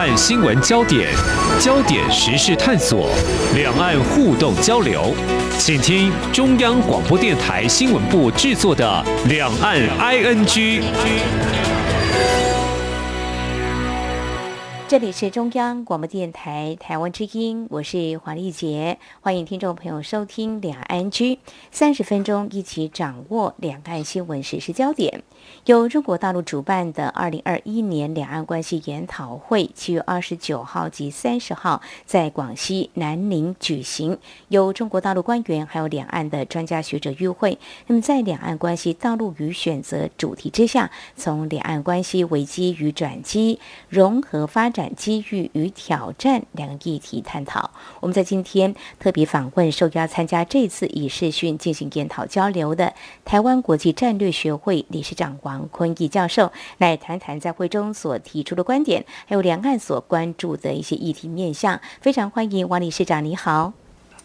岸新闻焦点、焦点时事探索、两岸互动交流，请听中央广播电台新闻部制作的《两岸 ING》。这里是中央广播电台台湾之音，我是黄丽杰，欢迎听众朋友收听两岸 ING 三十分钟，一起掌握两岸新闻实时焦点。由中国大陆主办的二零二一年两岸关系研讨会，七月二十九号及三十号在广西南宁举行，由中国大陆官员还有两岸的专家学者与会。那么在两岸关系道路与选择主题之下，从两岸关系危机与转机、融合发展机遇与挑战两个议题探讨。我们在今天特别访问受邀参加这次以视讯进行研讨交流的台湾国际战略学会理事长。王坤义教授来谈谈在会中所提出的观点，还有两岸所关注的一些议题面向。非常欢迎王理事长，你好。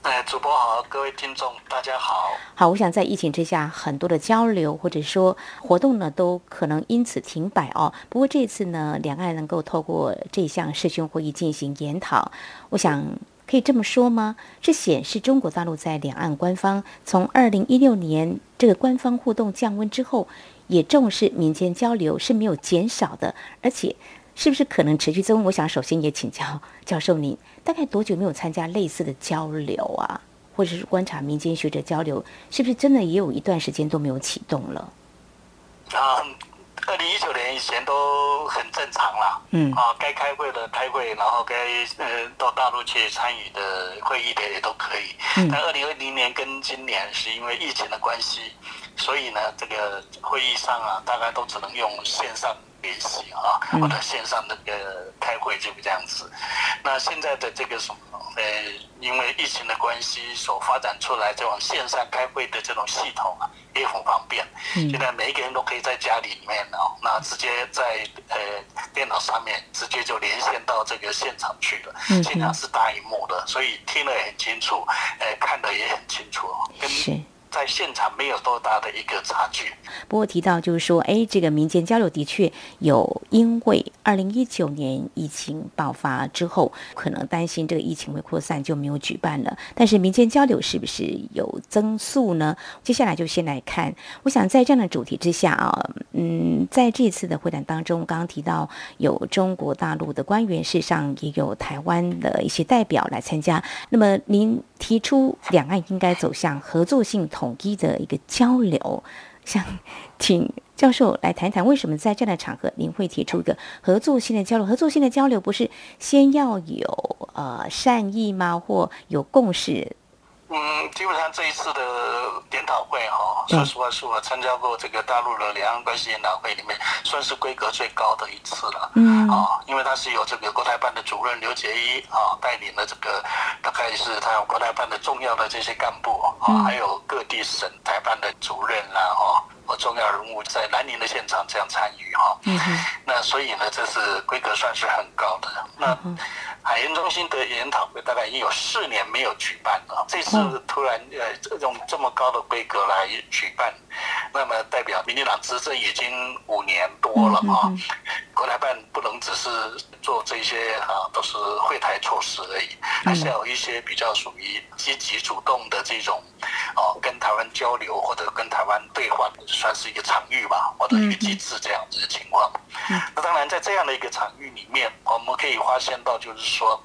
哎，主播好，各位听众大家好。好，我想在疫情之下，很多的交流或者说活动呢，都可能因此停摆哦。不过这次呢，两岸能够透过这项视讯会议进行研讨，我想可以这么说吗？这显示中国大陆在两岸官方从二零一六年这个官方互动降温之后。也重视民间交流是没有减少的，而且是不是可能持续增？我想首先也请教教授，您大概多久没有参加类似的交流啊？或者是观察民间学者交流，是不是真的也有一段时间都没有启动了？啊，二零一九年以前都很正常了。嗯。啊，该开会的开会，然后该呃到大陆去参与的会议的也都可以。嗯。但二零二零年跟今年是因为疫情的关系。所以呢，这个会议上啊，大概都只能用线上联系啊，或者线上那个开会就这样子。那现在的这个什么，呃，因为疫情的关系，所发展出来这种线上开会的这种系统啊，也很方便。现在每一个人都可以在家里面哦，那直接在呃电脑上面直接就连线到这个现场去了。现场是大荧幕的，所以听得很清楚，呃，看得也很清楚。跟在现场没有多大的一个差距。不过提到就是说，哎，这个民间交流的确有，因为二零一九年疫情爆发之后，可能担心这个疫情会扩散，就没有举办了。但是民间交流是不是有增速呢？接下来就先来看。我想在这样的主题之下啊，嗯，在这次的会谈当中，刚刚提到有中国大陆的官员，事实上也有台湾的一些代表来参加。那么您提出两岸应该走向合作性统。统一的一个交流，想请教授来谈谈，为什么在这样的场合您会提出一个合作性的交流？合作性的交流不是先要有呃善意吗？或有共识？嗯，基本上这一次的研讨会哈，说实话是我参加过这个大陆的两岸关系研讨会里面，算是规格最高的一次了。嗯，啊，因为它是有这个国台办的主任刘杰一啊带领了这个，大概是他有国台办的重要的这些干部啊，还有各地省台办的主任啦哈，和重要人物在南宁的现场这样参与哈。嗯那所以呢，这是规格算是很高的。那海研中心的研讨会大概已经有四年没有举办了，这次突然呃这种这么高的规格来举办，那么代表民进党执政已经五年多了啊，国台办不能只是做这些啊都是会台措施而已，还是要有一些比较属于积极主动的这种哦跟台湾交流或者跟台湾对话，算是一个场域吧，或者一个机制这样子的情况。那当然在这样的一个场域里面，我们可以发现到就是。说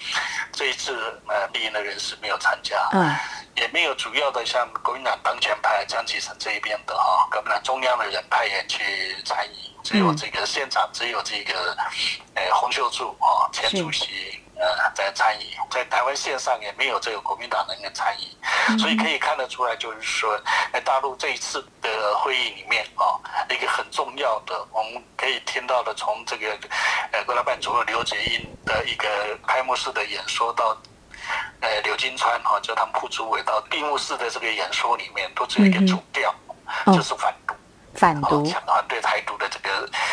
这一次呃，立营的人士没有参加，嗯，也没有主要的像国民党当权派江启臣这一边的哈，国民党中央的人派人去参与，只有这个现场只有这个，呃，洪秀柱啊，前主席。呃，在参与，在台湾线上也没有这个国民党人员参与，所以可以看得出来，就是说，在大陆这一次的会议里面啊，一个很重要的，我们可以听到的，从这个呃国台办主任刘杰英的一个开幕式的演说到，呃刘金川哈，就他们副主委到闭幕式的这个演说里面，都只有一个主调，就是反独。反独，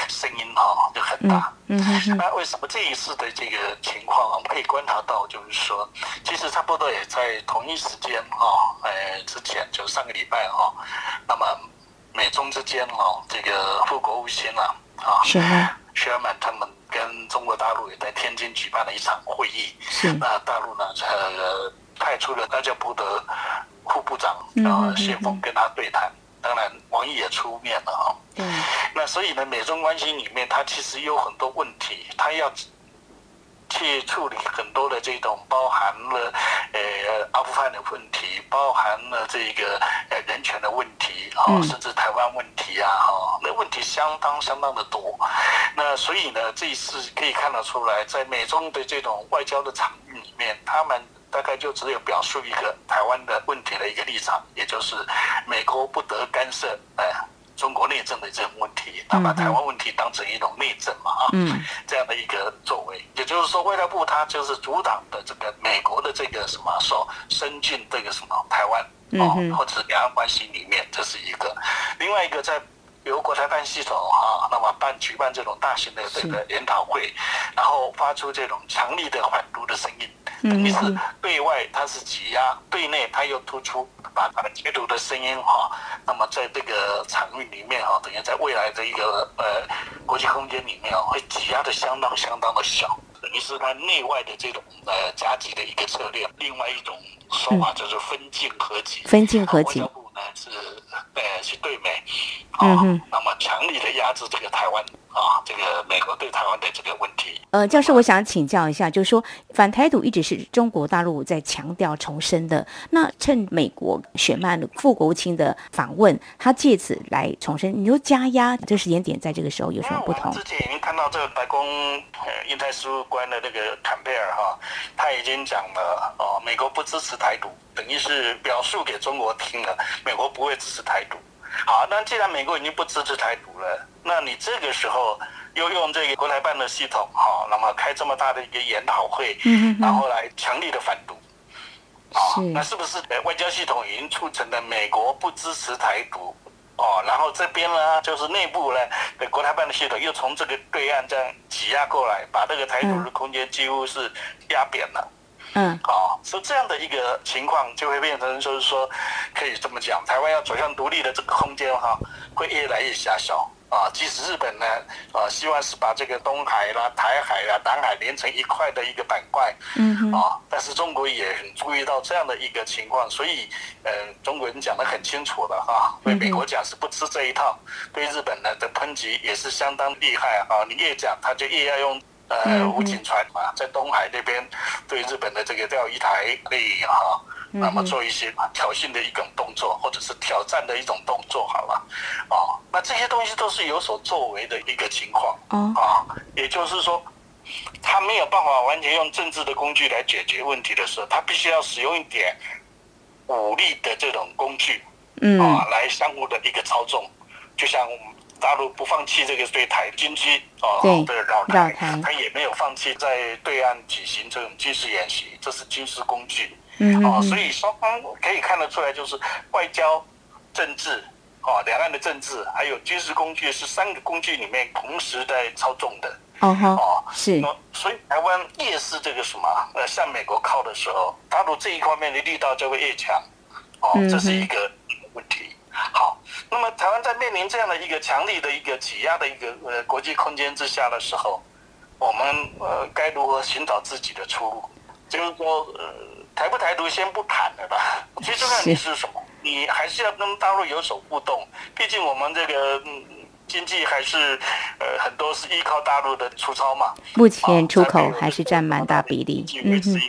声音哈就很大。嗯嗯那为什么这一次的这个情况，我们可以观察到，就是说，其实差不多也在同一时间哈，呃，之前就上个礼拜哈，那么美中之间哈，这个副国务卿啊，啊，是啊？薛尔曼他们跟中国大陆也在天津举办了一场会议。是。那大陆呢，呃，派出了外交部的副部长然后谢峰跟他对谈。当然，王毅也出面了啊。嗯。那所以呢，美中关系里面，它其实有很多问题，它要去处理很多的这种包含了呃阿富汗的问题，包含了这个呃人权的问题啊，甚至台湾问题啊，哈，那问题相当相当的多。那所以呢，这一次可以看得出来，在美中的这种外交的场域里面，他们。大概就只有表述一个台湾的问题的一个立场，也就是美国不得干涉哎中国内政的这种问题，他把台湾问题当成一种内政嘛啊，这样的一个作为，也就是说外交部它就是阻挡的这个美国的这个什么说伸进这个什么台湾哦，或者两岸关系里面，这是一个；另外一个在由国台办系统啊，那么办举办这种大型的这个研讨会，然后发出这种强力的反独的声音。等于是对外它是挤压，对内它又突出，把它的解读的声音哈，那么在这个场域里面哈，等于在未来的一个呃国际空间里面啊，会挤压的相当相当的小，等于是它内外的这种呃夹击的一个策略。另外一种说法就是分进合击，分进合击。外交部呢是呃是对美，啊，那么强力的压制这个台湾。啊，这个美国对台湾的这个问题，呃，教授，我想请教一下，就是说反台独一直是中国大陆在强调重申的，那趁美国雪曼副国务卿的访问，他借此来重申，你又加压，这时间点在这个时候有什么不同？之前已经看到这个白宫呃印太事务官的那个坎贝尔哈，他已经讲了哦，美国不支持台独，等于是表述给中国听了，美国不会支持台独。好，那既然美国已经不支持台独了，那你这个时候又用这个国台办的系统，哈，那么开这么大的一个研讨会，然后来强力的反独，啊，那是不是外交系统已经促成了美国不支持台独？哦，然后这边呢，就是内部呢，国台办的系统又从这个对岸这样挤压过来，把这个台独的空间几乎是压扁了。嗯，好，所以这样的一个情况就会变成，就是说，可以这么讲，台湾要走向独立的这个空间哈，会越来越狭小啊。即使日本呢，啊，希望是把这个东海啦、台海啦、南海连成一块的一个板块，嗯啊，但是中国也很注意到这样的一个情况，所以，呃，中国人讲得很清楚了哈，对美国讲是不吃这一套，对日本呢的抨击也是相当厉害啊，你越讲他就越要用。呃，武警船嘛，在东海那边对日本的这个钓鱼台可以哈，那么做一些挑衅的一种动作，或者是挑战的一种动作，好了，啊，那这些东西都是有所作为的一个情况，啊，也就是说，他没有办法完全用政治的工具来解决问题的时候，他必须要使用一点武力的这种工具，嗯，啊，来相互的一个操纵，就像。大陆不放弃这个对台军机哦的绕台，他也没有放弃在对岸举行这种军事演习，这是军事工具。嗯哦，所以双方可以看得出来，就是外交、政治哦，两岸的政治还有军事工具是三个工具里面同时在操纵的。哦哦，是。所以台湾越是这个什么呃向美国靠的时候，大陆这一方面的力道就会越强。哦，这是一个问题。好，那么台湾在面临这样的一个强力的一个挤压的一个呃国际空间之下的时候，我们呃该如何寻找自己的出路？就是说，呃，台不台独先不谈了吧。最重要的是什么？你还是要跟大陆有所互动。毕竟我们这个经济还是呃很多是依靠大陆的出超嘛。目前出口还是占蛮大比例。嗯哼。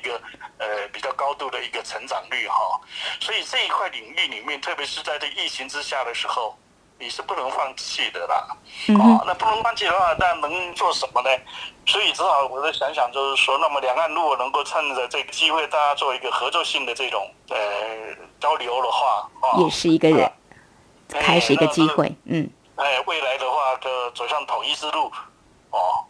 呃，比较高度的一个成长率哈，所以这一块领域里面，特别是在这疫情之下的时候，你是不能放弃的啦。哦，那不能放弃的话，那能做什么呢？所以只好我在想想，就是说，那么两岸如果能够趁着这个机会，大家做一个合作性的这种呃交流的话，也是一个人开始一个机会，嗯。哎，未来的话，就走向统一之路，哦。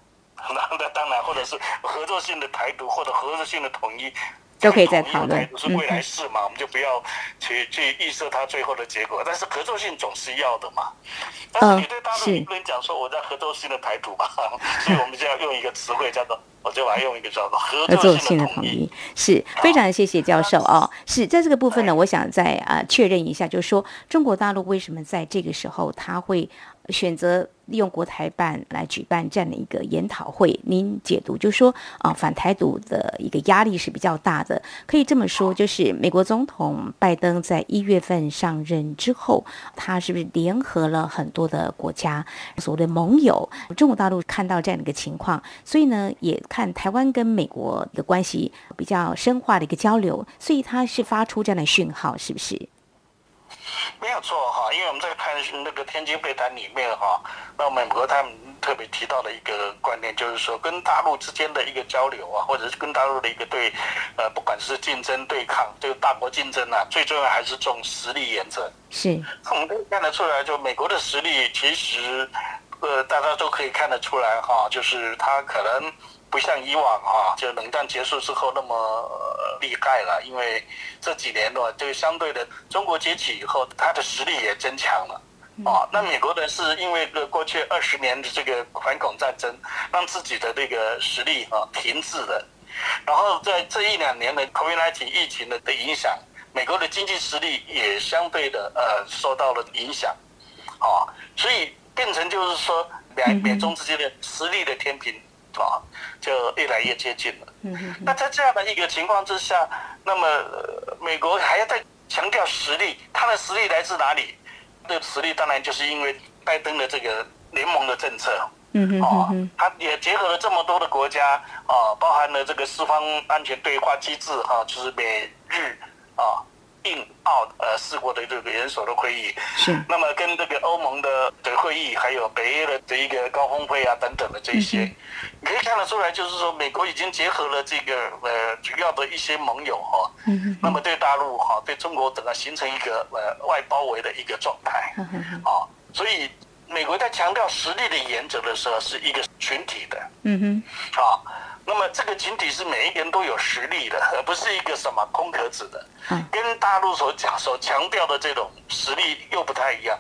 那那当然，或者是合作性的台独，或者合作性的统一，都可以再讨论。是未来事嘛，我们就不要去去预设它最后的结果。但是合作性总是要的嘛。但是你对大陆不能讲说我在合作性的台独嘛，所以我们就要用一个词汇叫做，我就把它用一个叫做合作性的统一。是非常谢谢教授哦。是在这个部分呢，我想再啊确认一下，就是说中国大陆为什么在这个时候他会。选择。利用国台办来举办这样的一个研讨会，您解读就说啊，反台独的一个压力是比较大的。可以这么说，就是美国总统拜登在一月份上任之后，他是不是联合了很多的国家，所谓的盟友？中国大陆看到这样的一个情况，所以呢，也看台湾跟美国的关系比较深化的一个交流，所以他是发出这样的讯号，是不是？没有错哈，因为我们在看那个天津会谈里面哈，那美国他们特别提到的一个观念，就是说跟大陆之间的一个交流啊，或者是跟大陆的一个对，呃，不管是竞争对抗，这个大国竞争啊，最重要还是重实力原则。是，我们可以看得出来，就美国的实力，其实，呃，大家都可以看得出来哈，就是他可能。不像以往啊，就冷战结束之后那么厉害了，因为这几年呢，就相对的中国崛起以后，它的实力也增强了，啊，那美国人是因为个过去二十年的这个反恐战争，让自己的这个实力啊停滞了，然后在这一两年的 COVID-19 疫情的的影响，美国的经济实力也相对的呃受到了影响，啊，所以变成就是说两美中之间的实力的天平。啊，就越来越接近了。嗯那在这样的一个情况之下，那么美国还要再强调实力，它的实力来自哪里？这实力当然就是因为拜登的这个联盟的政策。嗯哦，他也结合了这么多的国家啊，包含了这个四方安全对话机制哈，就是美日啊。印澳呃四国的这个元首的会议，是。那么跟这个欧盟的的会议，还有北约的这一个高峰会啊等等的这些，你可以看得出来，就是说美国已经结合了这个呃主要的一些盟友哈，嗯那么对大陆哈对中国等啊形成一个呃外包围的一个状态，啊，所以美国在强调实力的原则的时候是一个群体的，嗯哼，啊。那么这个群体是每一个人都有实力的，而不是一个什么空壳子的。跟大陆所讲、所强调的这种实力又不太一样。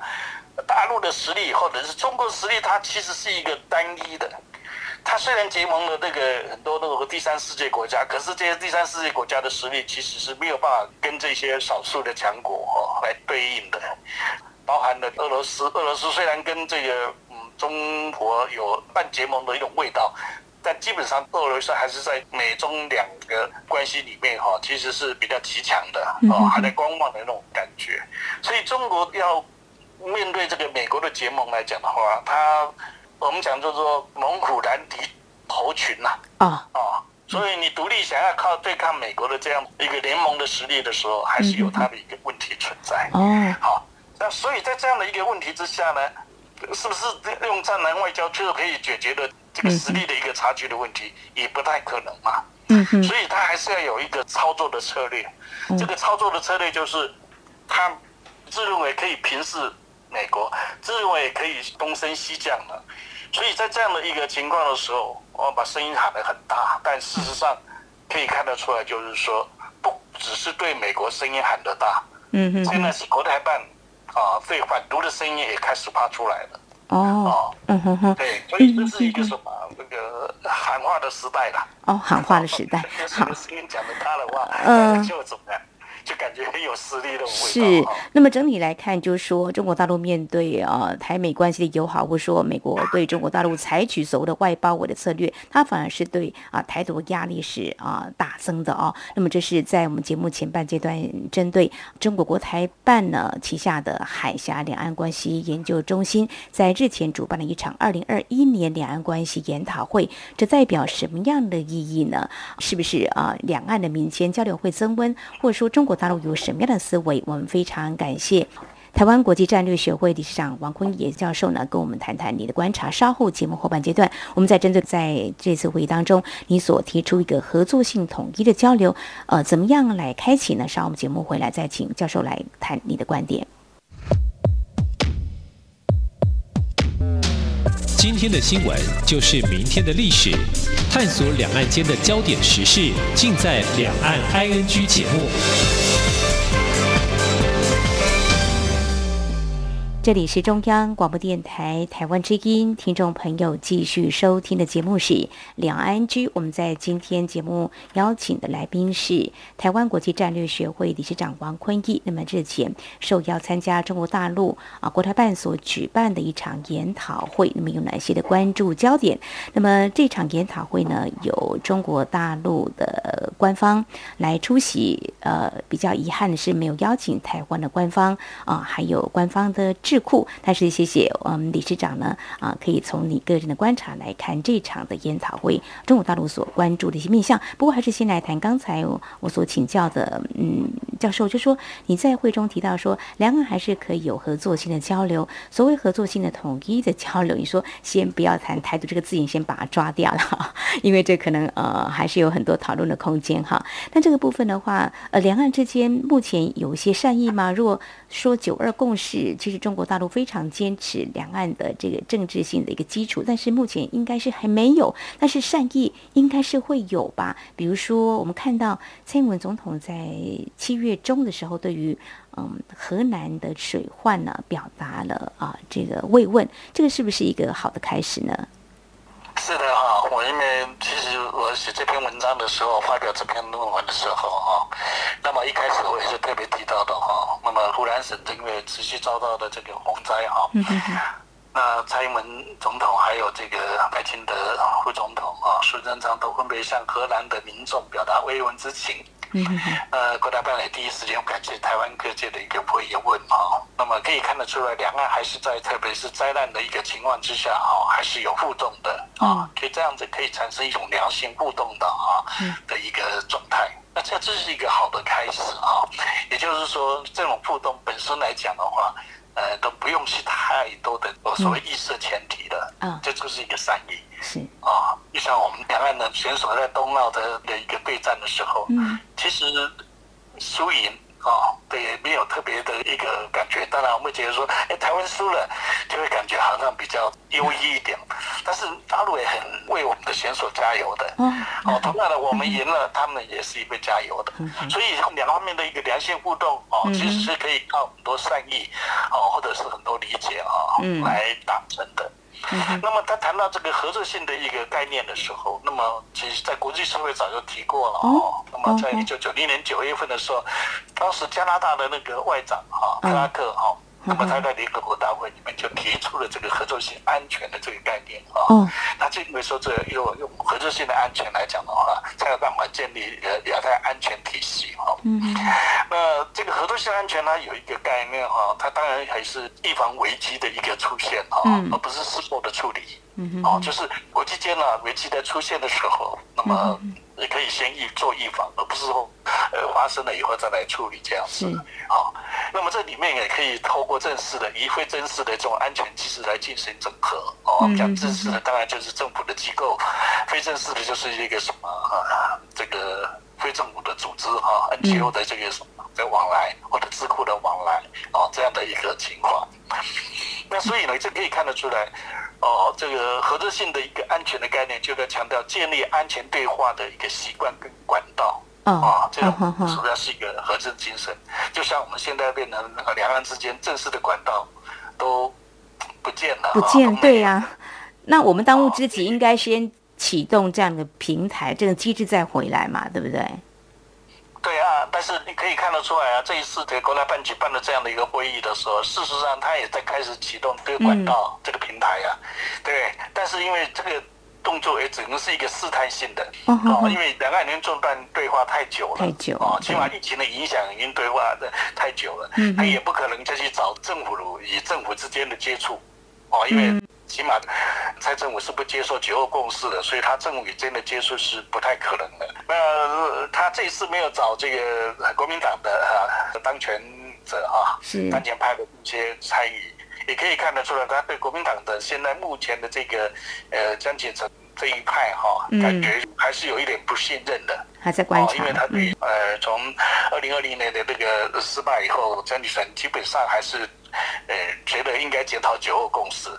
大陆的实力或者是中国实力，它其实是一个单一的。它虽然结盟了这个很多那个第三世界国家，可是这些第三世界国家的实力其实是没有办法跟这些少数的强国哈来对应的。包含了俄罗斯，俄罗斯虽然跟这个嗯中国有半结盟的一种味道。但基本上，俄罗斯还是在美中两个关系里面哈，其实是比较极强的哦，还在观望的那种感觉。所以中国要面对这个美国的结盟来讲的话，它我们讲叫做猛虎难敌猴群呐啊啊！所以你独立想要靠对抗美国的这样一个联盟的实力的时候，还是有它的一个问题存在。哦，好，那所以在这样的一个问题之下呢，是不是用战狼外交就可以解决的？这个实力的一个差距的问题也不太可能嘛，嗯所以他还是要有一个操作的策略。这个操作的策略就是，他自认为可以平视美国，自认为可以东升西降的。所以在这样的一个情况的时候，我把声音喊得很大，但事实上可以看得出来，就是说不只是对美国声音喊得大，嗯哼，现在是国台办啊，对反独的声音也开始发出来了。哦，嗯哼哼，对，所以这是一个什么那个喊话的时代了。哦，喊话的时代，好。声音讲的大的话，嗯，就怎么样？就感觉很有实力的味道。是，那么整体来看，就是说中国大陆面对啊台美关系的友好，或者说美国对中国大陆采取所谓的外包围的策略，它反而是对啊台独压力是啊大增的哦。那么这是在我们节目前半阶段针对中国国台办呢旗下的海峡两岸关系研究中心在日前主办了一场二零二一年两岸关系研讨会，这代表什么样的意义呢？是不是啊两岸的民间交流会增温，或者说中国？大陆有什么样的思维？我们非常感谢台湾国际战略学会理事长王坤野教授呢，跟我们谈谈你的观察。稍后节目后半阶段，我们再针对在这次会议当中你所提出一个合作性统一的交流，呃，怎么样来开启呢？稍后我们节目回来再请教授来谈你的观点。今天的新闻就是明天的历史，探索两岸间的焦点时事，尽在《两岸 ING》节目。这里是中央广播电台台湾之音，听众朋友继续收听的节目是两岸居。我们在今天节目邀请的来宾是台湾国际战略学会理事长王坤义。那么日前受邀参加中国大陆啊国台办所举办的一场研讨会，那么有哪些的关注焦点？那么这场研讨会呢，有中国大陆的官方来出席，呃，比较遗憾的是没有邀请台湾的官方啊，还有官方的智。库，但是谢谢我们理事长呢啊，可以从你个人的观察来看这场的研讨会，中国大陆所关注的一些面向。不过还是先来谈刚才我所请教的，嗯，教授就说你在会中提到说，两岸还是可以有合作性的交流。所谓合作性的统一的交流，你说先不要谈台独这个字眼，先把它抓掉了，因为这可能呃还是有很多讨论的空间哈。但这个部分的话，呃，两岸之间目前有一些善意吗？如果说九二共识，其实中国大陆非常坚持两岸的这个政治性的一个基础，但是目前应该是还没有，但是善意应该是会有吧？比如说，我们看到蔡英文总统在七月中的时候，对于嗯河南的水患呢，表达了啊这个慰问，这个是不是一个好的开始呢？是的哈，我因为其实我写这篇文章的时候，发表这篇论文的时候啊，那么一开始我也是特别提到的哈，那么湖南省因为持续遭到的这个洪灾啊，那蔡英文总统还有这个赖清德副总统啊，苏贞昌都分别向荷兰的民众表达慰问之情。嗯 呃，国台办也第一时间感谢台湾各界的一个慰问哈。那么可以看得出来，两岸还是在特别是灾难的一个情况之下哈，还是有互动的啊。可以这样子可以产生一种良性互动的啊的一个状态。那这这是一个好的开始啊。也就是说，这种互动本身来讲的话。呃，都不用是太多的所谓意识前提的，嗯，这就是一个善意，是啊，就像我们两岸的选手在冬奥的的一个对战的时候，嗯，其实输赢。啊，对，没有特别的一个感觉。当然，我们觉得说，哎，台湾输了，就会感觉好像比较优异一点。但是大陆也很为我们的选手加油的。嗯哦，同样的，我们赢了，他们也是一位加油的。所以两方面的一个良性互动，哦，其实是可以靠很多善意，哦，或者是很多理解啊，来达成的。那么他谈到这个合作性的一个概念的时候，那么其实，在国际社会早就提过了哦。那么在一九九零年九月份的时候，当时加拿大的那个外长哈克拉克哈，那么他在联合国大会里面就提出了这个合作性安全的这个概念啊。那就因为说这用用合作性的安全来讲的话，才有办法建立呃亚太安全体系哈。嗯。那这个合作性安全呢，有一个概念哈，它当然还是预防危机的一个出现哈，而不是事后的处理。嗯哦，就是国际间呢危机在出现的时候，那么也可以先预做预防，而不是说呃发生了以后再来处理这样子。啊，那么这里面也可以透过正式的与非正式的这种安全机制来进行整合。哦，我们讲正式的当然就是政府的机构，非正式的就是一个什么啊这个非政府的组织哈，NGO 的这个什么的往来或者智库的往来哦这样的一个情况。那所以呢，这可以看得出来。哦，这个合作性的一个安全的概念，就在强调建立安全对话的一个习惯跟管道。啊，这种主要是一个合作精神。就像我们现在变成那个两岸之间正式的管道都不见了，不见对呀。那我们当务之急应该先启动这样的平台，这个机制再回来嘛，对不对？对啊，但是你可以看得出来啊，这一次这个国台办举办的这样的一个会议的时候，事实上他也在开始启动这个管道、这个平台呀，对。但是因为这个动作也只能是一个试探性的，哦，因为两岸已经中断对话太久了，太久哦，起码疫情的影响已经对话的太久了，嗯，他也不可能再去找政府与政府之间的接触，哦，因为。起码，蔡政府是不接受九二共识的，所以他政府与真的接触是不太可能的。那他这次没有找这个国民党的啊当权者啊，是当前派的一些参与，也可以看得出来，他对国民党的现在目前的这个呃江启臣这一派哈，感觉还是有一点不信任的，还在观察，因为他对呃从二零二零年的那个失败以后，江启臣基本上还是呃觉得应该检讨九二共识。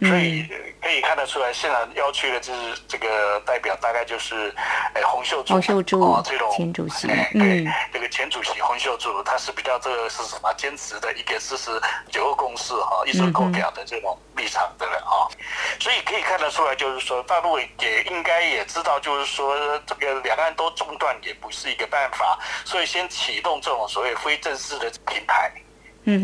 所以可以看得出来，现场要去的就是这个代表，大概就是诶洪秀柱，洪秀柱哦，这种前主席，对，这个前主席洪秀柱，他是比较这个是什么坚持的一个支持九二共识哈，一手扣表的这种立场的人啊，所以可以看得出来，就是说大陆也应该也知道，就是说这个两岸都中断也不是一个办法，所以先启动这种所谓非正式的平台。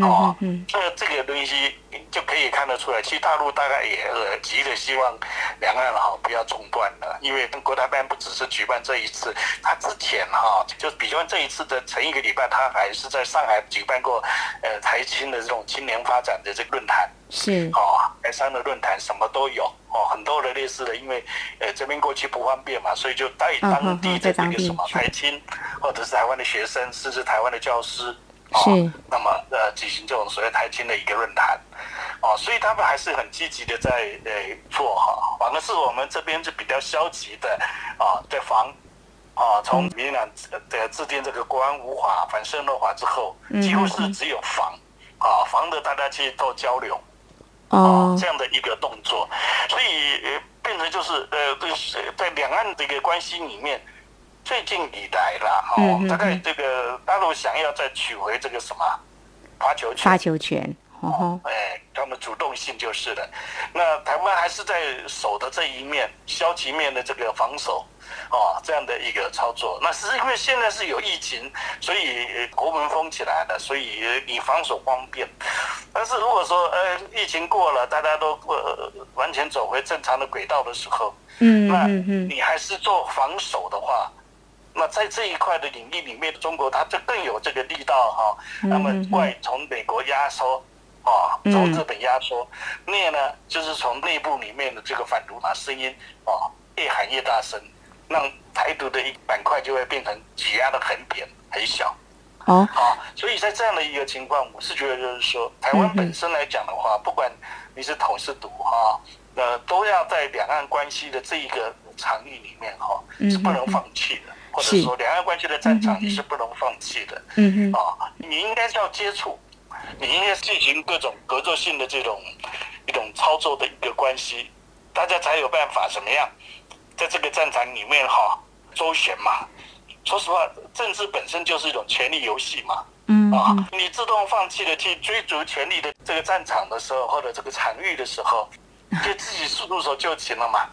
哦，这这个东西就可以看得出来，其实大陆大概也急的希望两岸哈不要中断了，因为国台办不只是举办这一次，他之前哈就比方这一次的前一个礼拜，他还是在上海举办过呃台青的这种青年发展的这个论坛，是。哦，台商的论坛什么都有哦，很多的类似的，因为呃这边过去不方便嘛，所以就带当地的这个什么台青或者是台湾的学生，甚至台湾的教师。是，那么呃，举行这种所谓台青的一个论坛，哦，所以他们还是很积极的在呃做哈，反而是我们这边就比较消极的啊，在防啊，从民党的制定这个国安无法反渗漏法之后，几乎是只有防啊，防的大家去做交流啊，这样的一个动作，所以变成就是呃，在两岸的一个关系里面。最近以来啦，哦，大概这个大陆想要再取回这个什么发球权，发球权，哦，哎，他们主动性就是了。那台湾还是在守的这一面，消极面的这个防守，哦，这样的一个操作。那是因为现在是有疫情，所以国门封起来了，所以你防守方便。但是如果说呃疫情过了，大家都呃完全走回正常的轨道的时候，嗯，那你还是做防守的话。那在这一块的领域里面，中国它就更有这个力道哈。那么外从美国压缩，啊，从日本压缩，内呢就是从内部里面的这个反独嘛声音，啊，越喊越大声，让台独的一板块就会变成挤压的很扁很小。哦，啊，所以在这样的一个情况，我是觉得就是说，台湾本身来讲的话，不管你是统是独哈，呃，都要在两岸关系的这一个场域里面哈，是不能放弃的。或者说，两岸关系的战场你是不能放弃的。嗯哼，啊，你应该是要接触，你应该进行各种合作性的这种一种操作的一个关系，大家才有办法怎么样，在这个战场里面哈周旋嘛。说实话，政治本身就是一种权力游戏嘛。嗯啊，你自动放弃了去追逐权力的这个战场的时候，或者这个场域的时候，就自己束手就擒了嘛。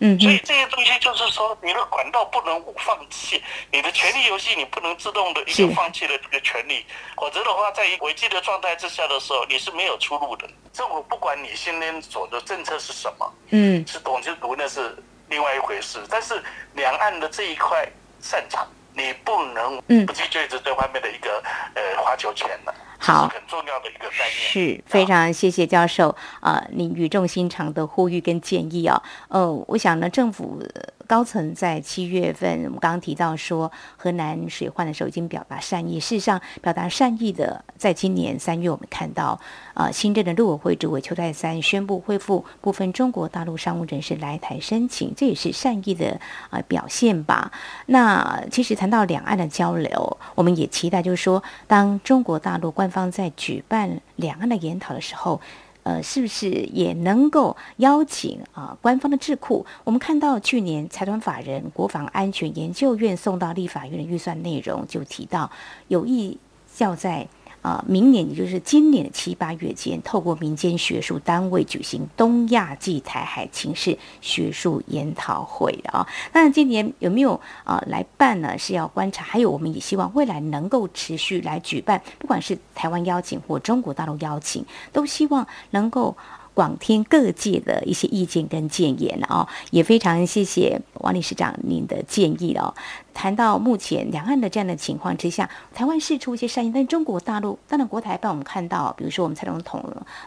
嗯，所以这些东西就是说，你的管道不能放弃，你的权力游戏你不能自动的一个放弃了这个权利，否则的话，在危机的状态之下的时候，你是没有出路的。政府不管你今天所的政策是什么，嗯，是懂就读那是另外一回事。但是两岸的这一块擅长，你不能不去追着这方面的一个呃花球权的。好，很重要的一个概念，是非常谢谢教授啊，您语重心长的呼吁跟建议啊，呃，我想呢，政府。高层在七月份，我们刚刚提到说，河南水患的时候已经表达善意。事实上，表达善意的，在今年三月，我们看到，呃，新任的陆委会主委邱泰三宣布恢复部分中国大陆商务人士来台申请，这也是善意的呃表现吧。那其实谈到两岸的交流，我们也期待，就是说，当中国大陆官方在举办两岸的研讨的时候。呃，是不是也能够邀请啊官方的智库？我们看到去年财团法人国防安全研究院送到立法院的预算内容，就提到有意要在。啊，明年也就是今年的七八月间，透过民间学术单位举行东亚暨台海情势学术研讨会啊。那今年有没有啊来办呢？是要观察，还有我们也希望未来能够持续来举办，不管是台湾邀请或中国大陆邀请，都希望能够。广听各界的一些意见跟建言哦，也非常谢谢王理事长您的建议哦。谈到目前两岸的这样的情况之下，台湾释出一些善意，但中国大陆当然国台办我们看到，比如说我们蔡总统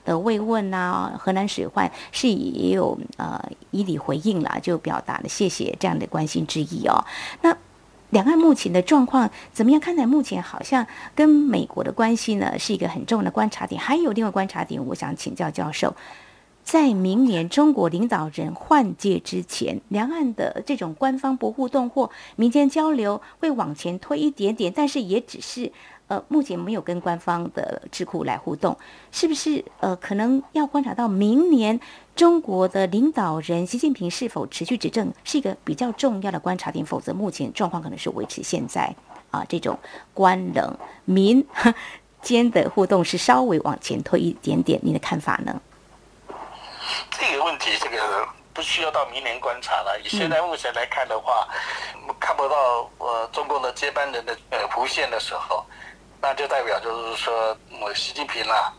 的慰问啊，河南水患是也有呃以礼回应了，就表达了谢谢这样的关心之意哦。那。两岸目前的状况怎么样？看来目前好像跟美国的关系呢是一个很重要的观察点。还有另外观察点，我想请教教授，在明年中国领导人换届之前，两岸的这种官方不互动或民间交流会往前推一点点，但是也只是呃，目前没有跟官方的智库来互动，是不是？呃，可能要观察到明年中国的领导人习近平是否持续执政，是一个比较重要的观察点。否则，目前状况可能是维持现在啊，这种官冷民 间的互动是稍微往前推一点点。您的看法呢？这个问题，这个。不需要到明年观察了。以现在目前来看的话，看不到呃中共的接班人的呃浮现的时候，那就代表就是说，我习近平啊，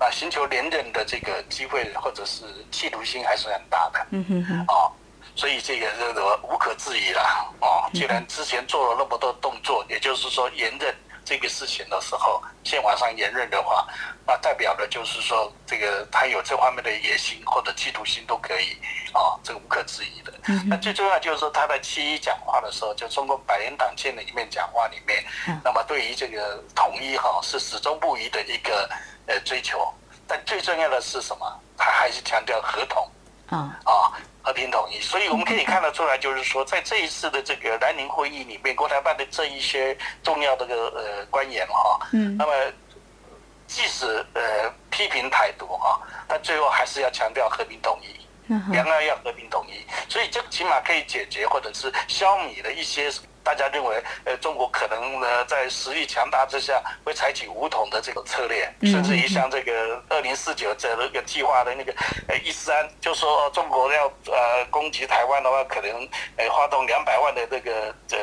啊寻求连任的这个机会或者是企图心还是很大的。嗯哼哼。哦，所以这个这个无可置疑了。哦，既然之前做了那么多动作，也就是说连任。这个事情的时候，先往上延任的话，那代表的就是说，这个他有这方面的野心或者企图心都可以啊，这个无可置疑的。那最重要就是说，他在七一讲话的时候，就中国百年党建的一面讲话里面，那么对于这个统一哈是始终不渝的一个呃追求。但最重要的是什么？他还是强调合同啊啊。和平统一，所以我们可以看得出来，就是说，在这一次的这个南宁会议里面，国台办的这一些重要的个呃官员哈，嗯，那么即使呃批评台独哈，但最后还是要强调和平统一，两岸要和平统一，所以这起码可以解决或者是消弭了一些。大家认为，呃，中国可能呢在实力强大之下，会采取武统的这个策略，甚至于像这个二零四九这那个计划的那个呃一三，就说中国要呃攻击台湾的话，可能呃发动两百万的这个这。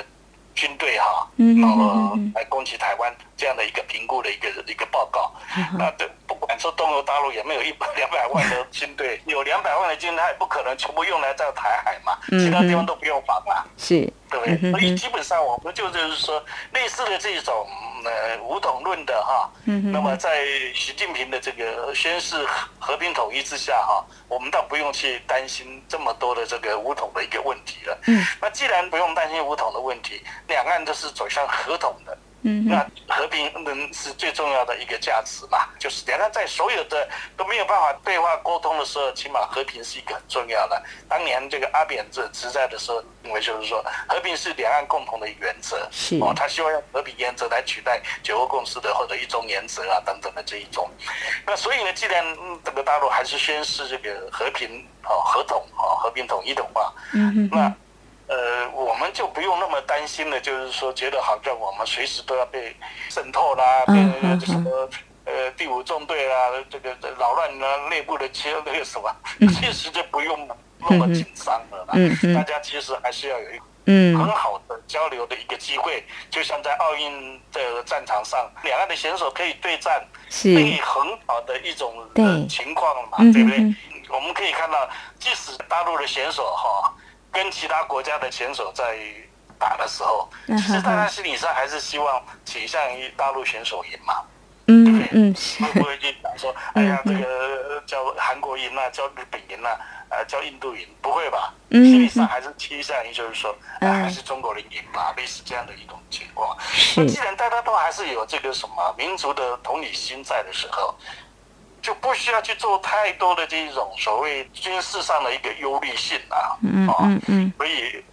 军队哈，然后来攻击台湾这样的一个评估的一个一个报告，那对不管说东欧大陆有没有一百 两百万的军队，有两百万的军队，也不可能全部用来在台海嘛，其他地方都不用防啊，是，对不对？所以基本上我们就就是说，类似的这种呃武统论的哈，那么在习近平的这个宣誓和平统一之下哈，我们倒不用去担心这么多的这个武统的一个问题了。嗯，那既然不用担心武统的问题。两岸都是走向合统的，那和平能是最重要的一个价值嘛？就是两岸在所有的都没有办法对话沟通的时候，起码和平是一个很重要的。当年这个阿扁这执在的时候，认为就是说和平是两岸共同的原则，哦，他希望用和平原则来取代九二共识的或者一中原则啊等等的这一种。那所以呢，既然整个大陆还是宣示这个和平哦合同哦和平统一的话，嗯那。呃，我们就不用那么担心了，就是说，觉得好像我们随时都要被渗透啦，被什么呃第五纵队啦，这个扰乱了内部的切那个什么，其实就不用那么紧张了啦。大家其实还是要有一个很好的交流的一个机会，就像在奥运的战场上，两岸的选手可以对战，可以很好的一种情况嘛，对不对？我们可以看到，即使大陆的选手哈。跟其他国家的选手在打的时候，其实大家心理上还是希望倾向于大陆选手赢嘛，对不对？会不会去讲说，哎呀，这个叫韩国赢了，叫日本赢了，呃，叫印度赢，不会吧？心理上还是倾向于就是说，还是中国人赢吧，类似这样的一种情况。那既然大家都还是有这个什么民族的同理心在的时候。就不需要去做太多的这种所谓军事上的一个忧虑性啊，嗯嗯嗯，所以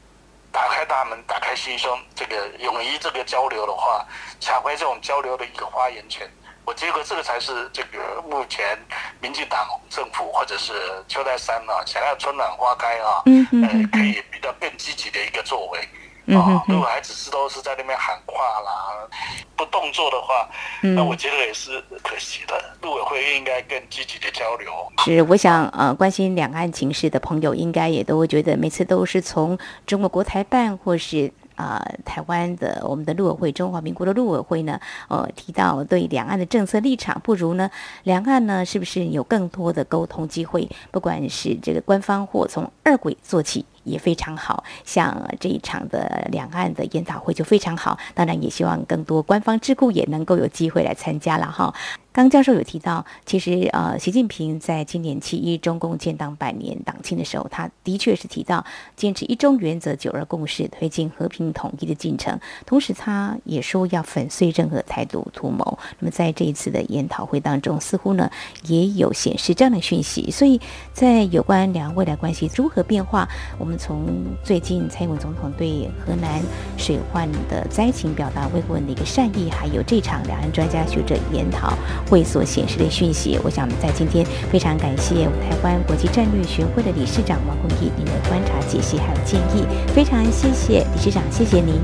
打开大门，打开心胸，这个勇于这个交流的话，抢回这种交流的一个发言权，我觉得这个才是这个目前民进党政府或者是邱泰山啊，想要春暖花开啊，嗯嗯，可以比较更积极的一个作为。啊，如果还只是都是在那边喊话啦，不动作的话，那我觉得也是可惜的。陆委会应该更积极的交流。是，我想呃，关心两岸情势的朋友，应该也都会觉得，每次都是从中国国台办或是。啊，台湾的我们的陆委会，中华民国的陆委会呢，呃，提到对两岸的政策立场，不如呢，两岸呢是不是有更多的沟通机会？不管是这个官方或从二轨做起，也非常好。像这一场的两岸的研讨会就非常好，当然也希望更多官方智库也能够有机会来参加了哈。刚教授有提到，其实呃，习近平在今年七一中共建党百年党庆的时候，他的确是提到坚持一中原则、九二共识，推进和平统一的进程。同时，他也说要粉碎任何台独图谋。那么，在这一次的研讨会当中，似乎呢也有显示这样的讯息。所以在有关两岸未来关系如何变化，我们从最近蔡英文总统对河南水患的灾情表达慰问的一个善意，还有这场两岸专家学者研讨会所显示的讯息，我想在今天非常感谢台湾国际战略学会的理事长王宏义您的观察、解析还有建议，非常谢谢理事长，谢谢您。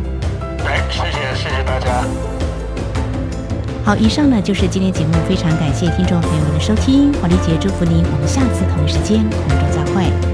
哎，谢谢谢谢大家。好，以上呢就是今天节目，非常感谢听众朋友们的收听，黄丽杰祝福您，我们下次同一时间空中再会。